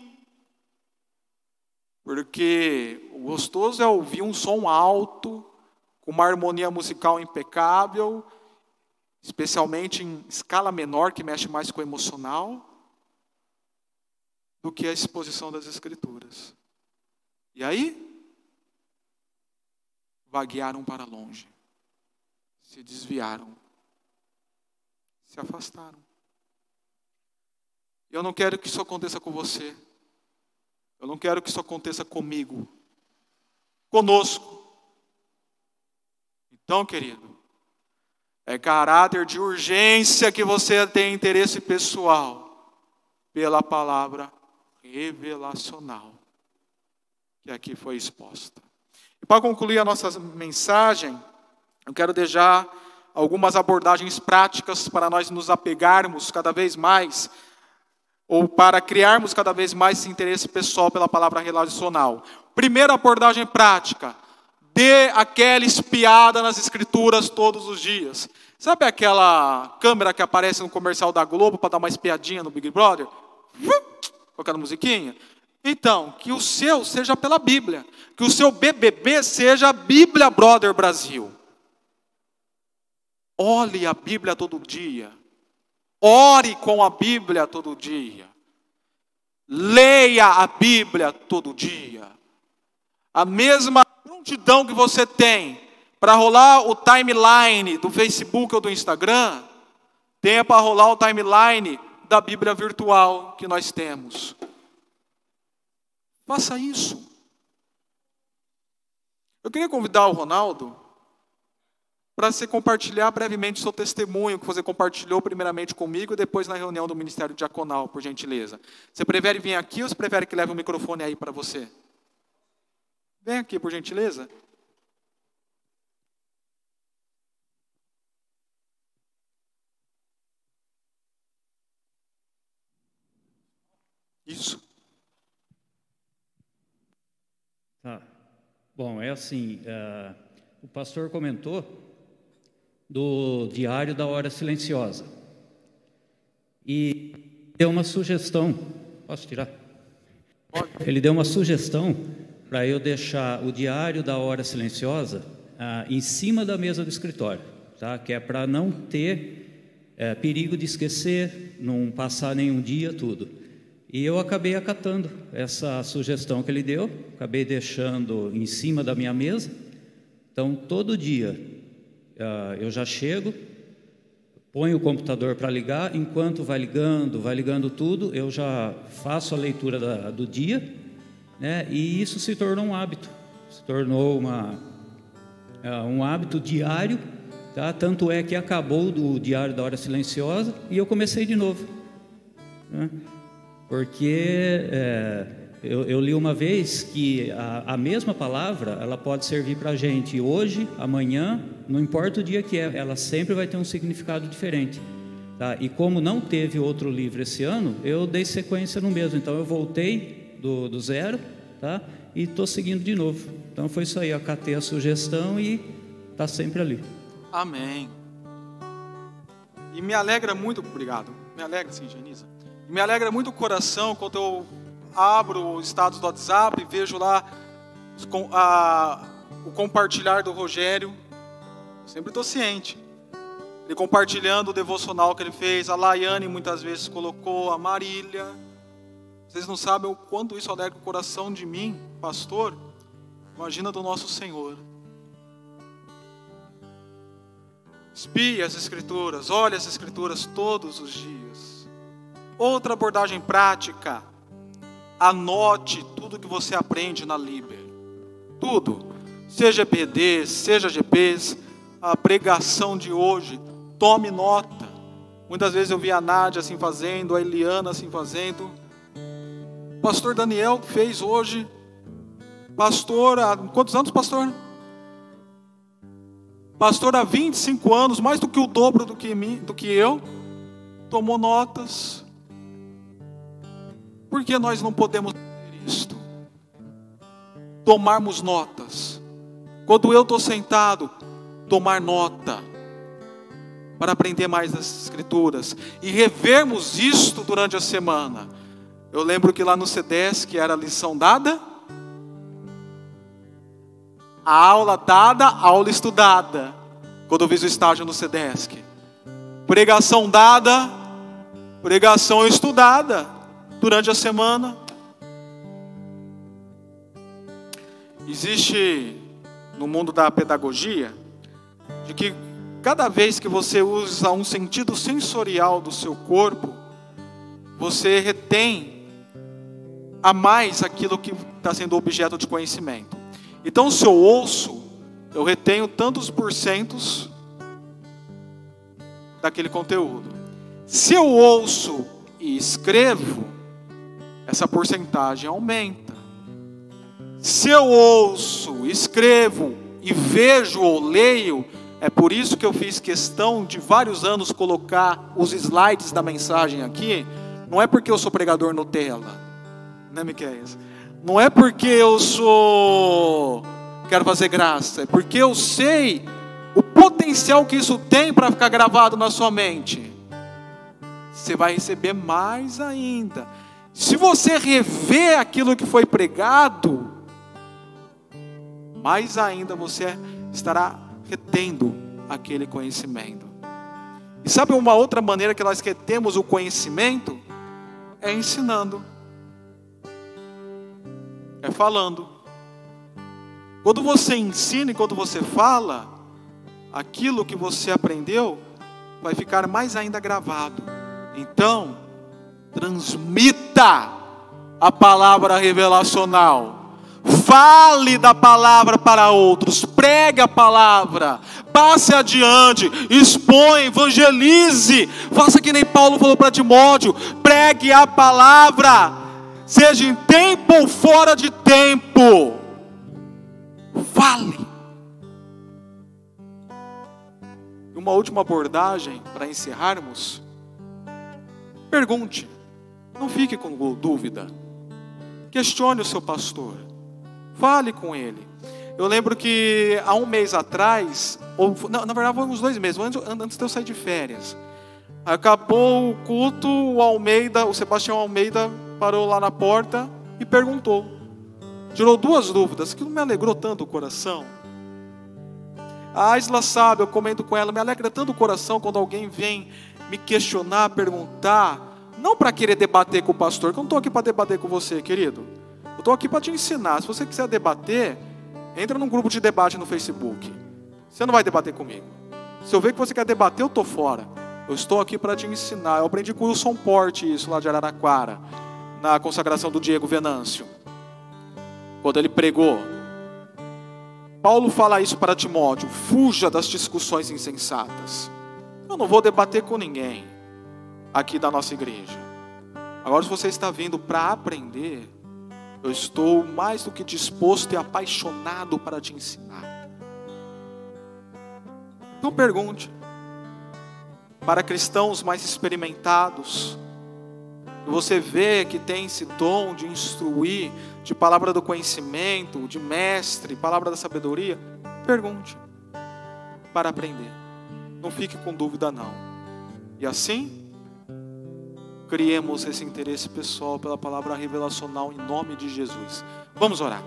porque o gostoso é ouvir um som alto, com uma harmonia musical impecável, especialmente em escala menor, que mexe mais com o emocional, do que a exposição das Escrituras. E aí, vaguearam para longe, se desviaram, se afastaram. Eu não quero que isso aconteça com você. Eu não quero que isso aconteça comigo, conosco. Então, querido, é caráter de urgência que você tem interesse pessoal pela palavra revelacional que aqui foi exposta. E para concluir a nossa mensagem, eu quero deixar algumas abordagens práticas para nós nos apegarmos cada vez mais, ou para criarmos cada vez mais esse interesse pessoal pela palavra relacional. Primeira abordagem prática: dê aquela espiada nas escrituras todos os dias. Sabe aquela câmera que aparece no comercial da Globo para dar uma espiadinha no Big Brother? Com aquela musiquinha? Então, que o seu seja pela Bíblia, que o seu BBB seja a Bíblia Brother Brasil. Olhe a Bíblia todo dia. Ore com a Bíblia todo dia. Leia a Bíblia todo dia. A mesma prontidão que você tem para rolar o timeline do Facebook ou do Instagram, tenha para rolar o timeline da Bíblia virtual que nós temos. Faça isso. Eu queria convidar o Ronaldo para você compartilhar brevemente seu testemunho que você compartilhou primeiramente comigo e depois na reunião do Ministério Diaconal, por gentileza. Você prefere vir aqui ou você prefere que leve o microfone aí para você? Vem aqui, por gentileza. Isso. Tá. Bom, é assim, uh, o pastor comentou do Diário da Hora Silenciosa. E deu uma sugestão. Posso tirar? Ele deu uma sugestão para eu deixar o Diário da Hora Silenciosa ah, em cima da mesa do escritório, tá? que é para não ter é, perigo de esquecer, não passar nenhum dia, tudo. E eu acabei acatando essa sugestão que ele deu, acabei deixando em cima da minha mesa. Então, todo dia, uh, eu já chego, ponho o computador para ligar, enquanto vai ligando, vai ligando tudo, eu já faço a leitura da, do dia, né? E isso se tornou um hábito, se tornou uma, uh, um hábito diário, tá? Tanto é que acabou do diário da hora silenciosa e eu comecei de novo, né? Porque é, eu, eu, li uma vez que a, a mesma palavra ela pode servir para a gente hoje, amanhã, não importa o dia que é, ela sempre vai ter um significado diferente. Tá? E como não teve outro livro esse ano, eu dei sequência no mesmo. Então eu voltei do, do zero tá? e estou seguindo de novo. Então foi isso aí, eu acatei a sugestão e está sempre ali. Amém. E me alegra muito, obrigado. Me alegra, sim, Genisa. Me alegra muito o coração quando eu abro o status do WhatsApp e vejo lá a, o compartilhar do Rogério. Sempre estou ciente. Ele compartilhando o devocional que ele fez. A Laiane muitas vezes colocou, a Marília. Vocês não sabem o quanto isso alegra o coração de mim, pastor. Imagina do nosso Senhor. Espie as Escrituras, olhe as Escrituras todos os dias. Outra abordagem prática Anote tudo que você aprende na Liber. Tudo. Seja PD, seja GPs, a pregação de hoje. Tome nota. Muitas vezes eu vi a Nádia assim fazendo, a Eliana assim fazendo. O pastor Daniel fez hoje. Pastor, há quantos anos, pastor? Pastor há 25 anos, mais do que o dobro do que, mim, do que eu. Tomou notas por que nós não podemos fazer isto? Tomarmos notas. Quando eu estou sentado, tomar nota. Para aprender mais das Escrituras. E revermos isto durante a semana. Eu lembro que lá no CDS, que era a lição dada, a aula dada, a aula estudada. Quando eu fiz o estágio no CDESC. Pregação dada, pregação estudada durante a semana. Existe no mundo da pedagogia de que cada vez que você usa um sentido sensorial do seu corpo, você retém a mais aquilo que está sendo objeto de conhecimento. Então, se eu ouço, eu retenho tantos porcentos daquele conteúdo. Se eu ouço e escrevo, essa porcentagem aumenta. Se eu ouço, escrevo e vejo ou leio, é por isso que eu fiz questão de vários anos colocar os slides da mensagem aqui. Não é porque eu sou pregador Nutella, né, Miquel? Não é porque eu sou quero fazer graça, é porque eu sei o potencial que isso tem para ficar gravado na sua mente. Você vai receber mais ainda. Se você rever aquilo que foi pregado, mais ainda você estará retendo aquele conhecimento. E sabe uma outra maneira que nós retemos o conhecimento? É ensinando, é falando. Quando você ensina e quando você fala, aquilo que você aprendeu vai ficar mais ainda gravado. Então, Transmita a palavra revelacional. Fale da palavra para outros, pregue a palavra, passe adiante, expõe, evangelize, faça que nem Paulo falou para Timóteo: pregue a palavra, seja em tempo ou fora de tempo, fale. Uma última abordagem para encerrarmos. Pergunte, não fique com dúvida. Questione o seu pastor. Fale com ele. Eu lembro que há um mês atrás, ou não, na verdade foi uns dois meses, antes, antes de eu sair de férias. Acabou o culto, o Almeida, o Sebastião Almeida parou lá na porta e perguntou. Tirou duas dúvidas, que não me alegrou tanto o coração. A Isla sabe, eu comento com ela, me alegra tanto o coração quando alguém vem me questionar, perguntar, não para querer debater com o pastor, que eu não estou aqui para debater com você, querido. Eu estou aqui para te ensinar. Se você quiser debater, entra num grupo de debate no Facebook. Você não vai debater comigo. Se eu ver que você quer debater, eu estou fora. Eu estou aqui para te ensinar. Eu aprendi com o Wilson Porte isso lá de Araraquara, na consagração do Diego Venâncio. Quando ele pregou. Paulo fala isso para Timóteo: fuja das discussões insensatas. Eu não vou debater com ninguém aqui da nossa igreja. Agora, se você está vindo para aprender, eu estou mais do que disposto e apaixonado para te ensinar. Então pergunte para cristãos mais experimentados, você vê que tem esse dom de instruir, de palavra do conhecimento, de mestre, palavra da sabedoria, pergunte para aprender. Não fique com dúvida não. E assim, criemos esse interesse pessoal pela palavra revelacional em nome de Jesus. Vamos orar.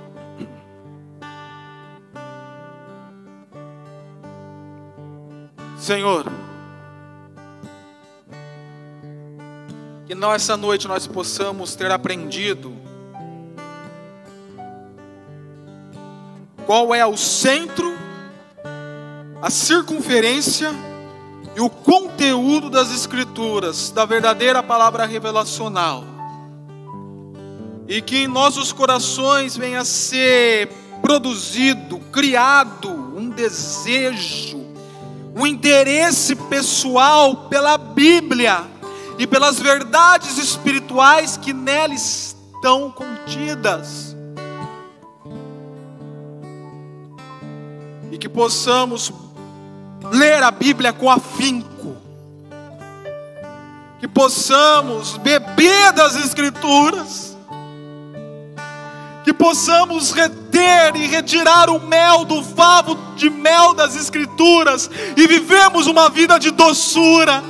Senhor, que nós essa noite nós possamos ter aprendido qual é o centro, a circunferência e o conteúdo das Escrituras, da verdadeira palavra revelacional. E que em nossos corações venha a ser produzido, criado um desejo, um interesse pessoal pela Bíblia e pelas verdades espirituais que nela estão contidas. E que possamos ler a Bíblia com afinco, que possamos beber das Escrituras, que possamos reter e retirar o mel do favo de mel das Escrituras e vivemos uma vida de doçura.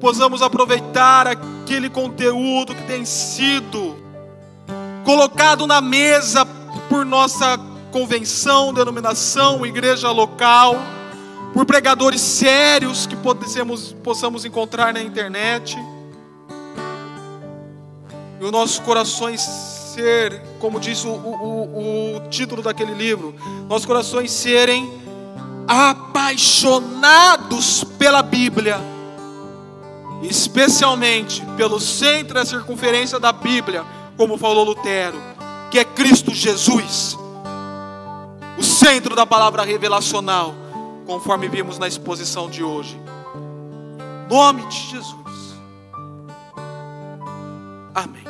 Possamos aproveitar aquele conteúdo que tem sido colocado na mesa por nossa convenção, denominação, igreja local, por pregadores sérios que possamos, possamos encontrar na internet. E os nossos corações ser, como diz o, o, o título daquele livro, nossos corações serem apaixonados pela Bíblia, especialmente pelo centro e circunferência da Bíblia, como falou Lutero, que é Cristo Jesus centro da palavra revelacional, conforme vimos na exposição de hoje. Nome de Jesus. Amém.